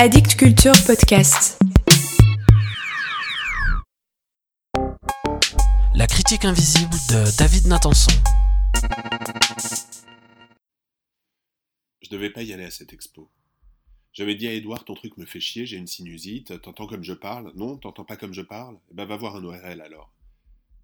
Addict Culture Podcast. La critique invisible de David Nathanson. Je devais pas y aller à cette expo. J'avais dit à Edouard, ton truc me fait chier, j'ai une sinusite, t'entends comme je parle Non, t'entends pas comme je parle? Eh ben va voir un ORL alors.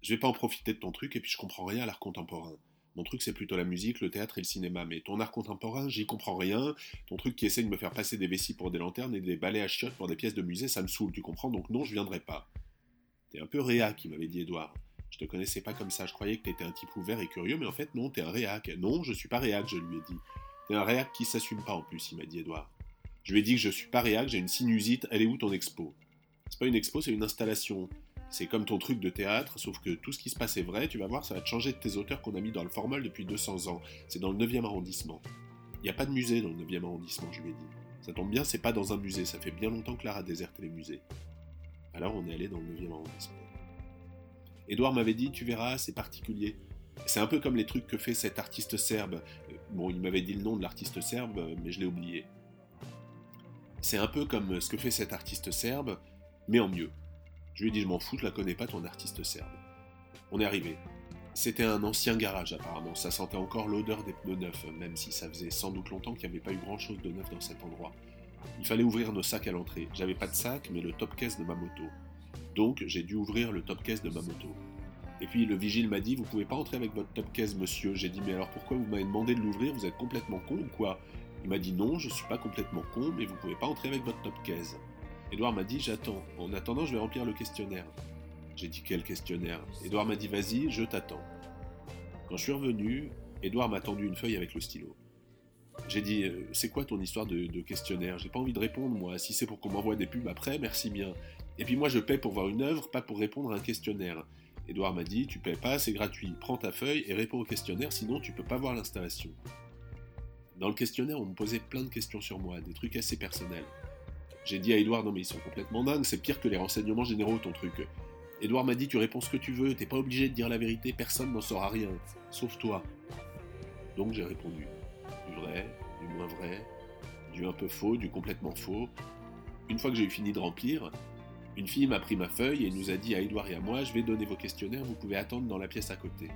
Je vais pas en profiter de ton truc et puis je comprends rien à l'art contemporain. Mon truc, c'est plutôt la musique, le théâtre et le cinéma. Mais ton art contemporain, j'y comprends rien. Ton truc qui essaie de me faire passer des vessies pour des lanternes et des balais à chiottes pour des pièces de musée, ça me saoule, tu comprends? Donc non, je viendrai pas. T'es un peu réac, qui m'avait dit Edouard. Je te connaissais pas comme ça, je croyais que t'étais un type ouvert et curieux, mais en fait non, t'es un réac. Non, je suis pas réac, je lui ai dit. T'es un réac qui s'assume pas en plus, il m'a dit Edouard. Je lui ai dit que je suis pas réac, j'ai une sinusite, elle est où ton expo? C'est pas une expo, c'est une installation. C'est comme ton truc de théâtre, sauf que tout ce qui se passe est vrai, tu vas voir, ça va te changer de tes auteurs qu'on a mis dans le formol depuis 200 ans. C'est dans le 9e arrondissement. Il n'y a pas de musée dans le 9e arrondissement, je lui ai dit. Ça tombe bien, c'est pas dans un musée, ça fait bien longtemps que l'art a déserté les musées. Alors on est allé dans le 9e arrondissement. Édouard m'avait dit, tu verras, c'est particulier. C'est un peu comme les trucs que fait cet artiste serbe. Bon, il m'avait dit le nom de l'artiste serbe, mais je l'ai oublié. C'est un peu comme ce que fait cet artiste serbe, mais en mieux. Je lui ai dit, je m'en fous, je la connais pas, ton artiste serbe. On est arrivé. C'était un ancien garage apparemment, ça sentait encore l'odeur des pneus neufs, même si ça faisait sans doute longtemps qu'il n'y avait pas eu grand chose de neuf dans cet endroit. Il fallait ouvrir nos sacs à l'entrée. J'avais pas de sac, mais le top case de ma moto. Donc j'ai dû ouvrir le top case de ma moto. Et puis le vigile m'a dit, vous pouvez pas entrer avec votre top case, monsieur. J'ai dit, mais alors pourquoi vous m'avez demandé de l'ouvrir? Vous êtes complètement con ou quoi? Il m'a dit, non, je suis pas complètement con, mais vous pouvez pas entrer avec votre top case. Edouard m'a dit J'attends. En attendant, je vais remplir le questionnaire. J'ai dit Quel questionnaire? Edouard m'a dit Vas-y, je t'attends. Quand je suis revenu, Edouard m'a tendu une feuille avec le stylo. J'ai dit euh, C'est quoi ton histoire de, questionnaire? J'ai pas envie de répondre, moi. Si c'est pour qu'on m'envoie des pubs après, merci bien. Et puis moi, je paie pour voir une œuvre, pas pour répondre à un questionnaire. Edouard m'a dit Tu paies pas, c'est gratuit. Prends ta feuille et réponds au questionnaire, sinon tu peux pas voir l'installation. Dans le questionnaire, on me posait plein de questions sur moi, des trucs assez personnels. J'ai dit à Edouard, non mais ils sont complètement dingues, c'est pire que les renseignements généraux ton truc. Edouard m'a dit, tu réponds ce que tu veux, t'es pas obligé de dire la vérité, personne n'en saura rien, sauf toi. Donc j'ai répondu. Du vrai, du moins vrai, du un peu faux, du complètement faux. Une fois que j'ai eu fini de remplir, une fille m'a pris ma feuille et nous a dit à Edouard et à moi, je vais donner vos questionnaires, vous pouvez attendre dans la pièce à côté.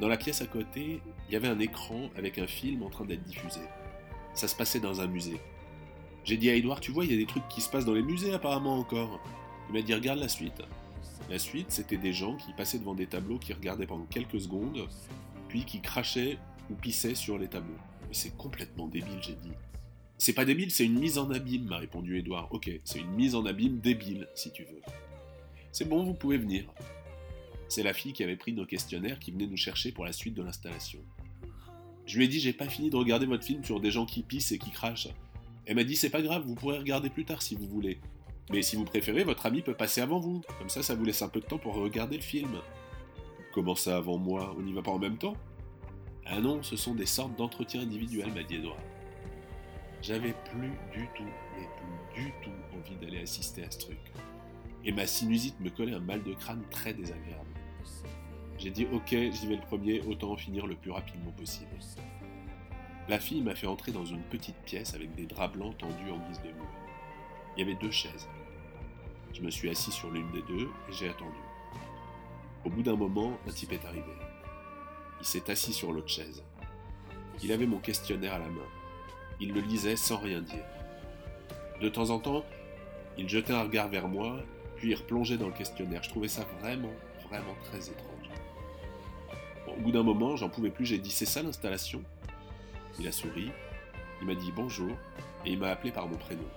Dans la pièce à côté, il y avait un écran avec un film en train d'être diffusé. Ça se passait dans un musée. J'ai dit à Edouard, tu vois, il y a des trucs qui se passent dans les musées apparemment encore. Il m'a dit, regarde la suite. La suite, c'était des gens qui passaient devant des tableaux, qui regardaient pendant quelques secondes, puis qui crachaient ou pissaient sur les tableaux. Mais c'est complètement débile, j'ai dit. C'est pas débile, c'est une mise en abîme, m'a répondu Edouard. Ok, c'est une mise en abîme débile, si tu veux. C'est bon, vous pouvez venir. C'est la fille qui avait pris nos questionnaires qui venait nous chercher pour la suite de l'installation. Je lui ai dit, j'ai pas fini de regarder votre film sur des gens qui pissent et qui crachent. Elle m'a dit c'est pas grave, vous pourrez regarder plus tard si vous voulez. Mais si vous préférez, votre ami peut passer avant vous. Comme ça, ça vous laisse un peu de temps pour regarder le film. Comment ça avant moi? On n'y va pas en même temps? Ah non, ce sont des sortes d'entretiens individuels, m'a dit Edouard. J'avais plus du tout, mais plus du tout envie d'aller assister à ce truc. Et ma sinusite me collait un mal de crâne très désagréable. J'ai dit ok, j'y vais le premier, autant en finir le plus rapidement possible. La fille m'a fait entrer dans une petite pièce avec des draps blancs tendus en guise de mur. Il y avait deux chaises. Je me suis assis sur l'une des deux et j'ai attendu. Au bout d'un moment, un type est arrivé. Il s'est assis sur l'autre chaise. Il avait mon questionnaire à la main. Il le lisait sans rien dire. De temps en temps, il jetait un regard vers moi, puis il replongeait dans le questionnaire. Je trouvais ça vraiment, vraiment très étrange. au bout d'un moment, j'en pouvais plus, j'ai dit C'est ça l'installation? Il a souri, il m'a dit bonjour et il m'a appelé par mon prénom.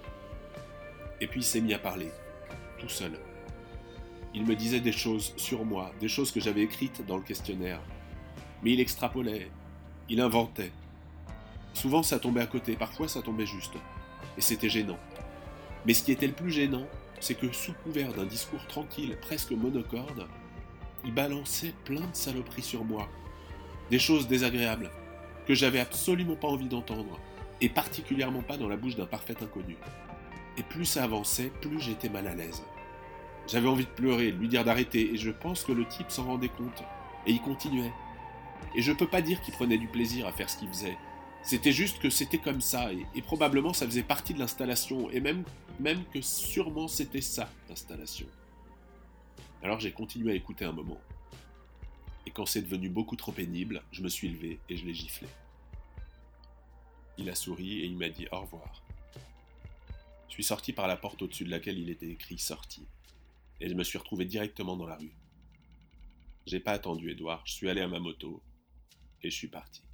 Et puis il s'est mis à parler, tout seul. Il me disait des choses sur moi, des choses que j'avais écrites dans le questionnaire. Mais il extrapolait, il inventait. Souvent ça tombait à côté, parfois ça tombait juste. Et c'était gênant. Mais ce qui était le plus gênant, c'est que sous couvert d'un discours tranquille, presque monocorde, il balançait plein de saloperies sur moi. Des choses désagréables, que j'avais absolument pas envie d'entendre, et particulièrement pas dans la bouche d'un parfait inconnu. Et plus ça avançait, plus j'étais mal à l'aise. J'avais envie de pleurer, de lui dire d'arrêter, et je pense que le type s'en rendait compte. Et il continuait. Et je peux pas dire qu'il prenait du plaisir à faire ce qu'il faisait. C'était juste que c'était comme ça, et, probablement ça faisait partie de l'installation, et même, même que sûrement c'était ça, l'installation. Alors j'ai continué à écouter un moment. Et quand c'est devenu beaucoup trop pénible, je me suis levé et je l'ai giflé. Il a souri et il m'a dit au revoir. Je suis sorti par la porte au-dessus de laquelle il était écrit sorti, et je me suis retrouvé directement dans la rue. J'ai pas attendu Edouard, je suis allé à ma moto et je suis parti.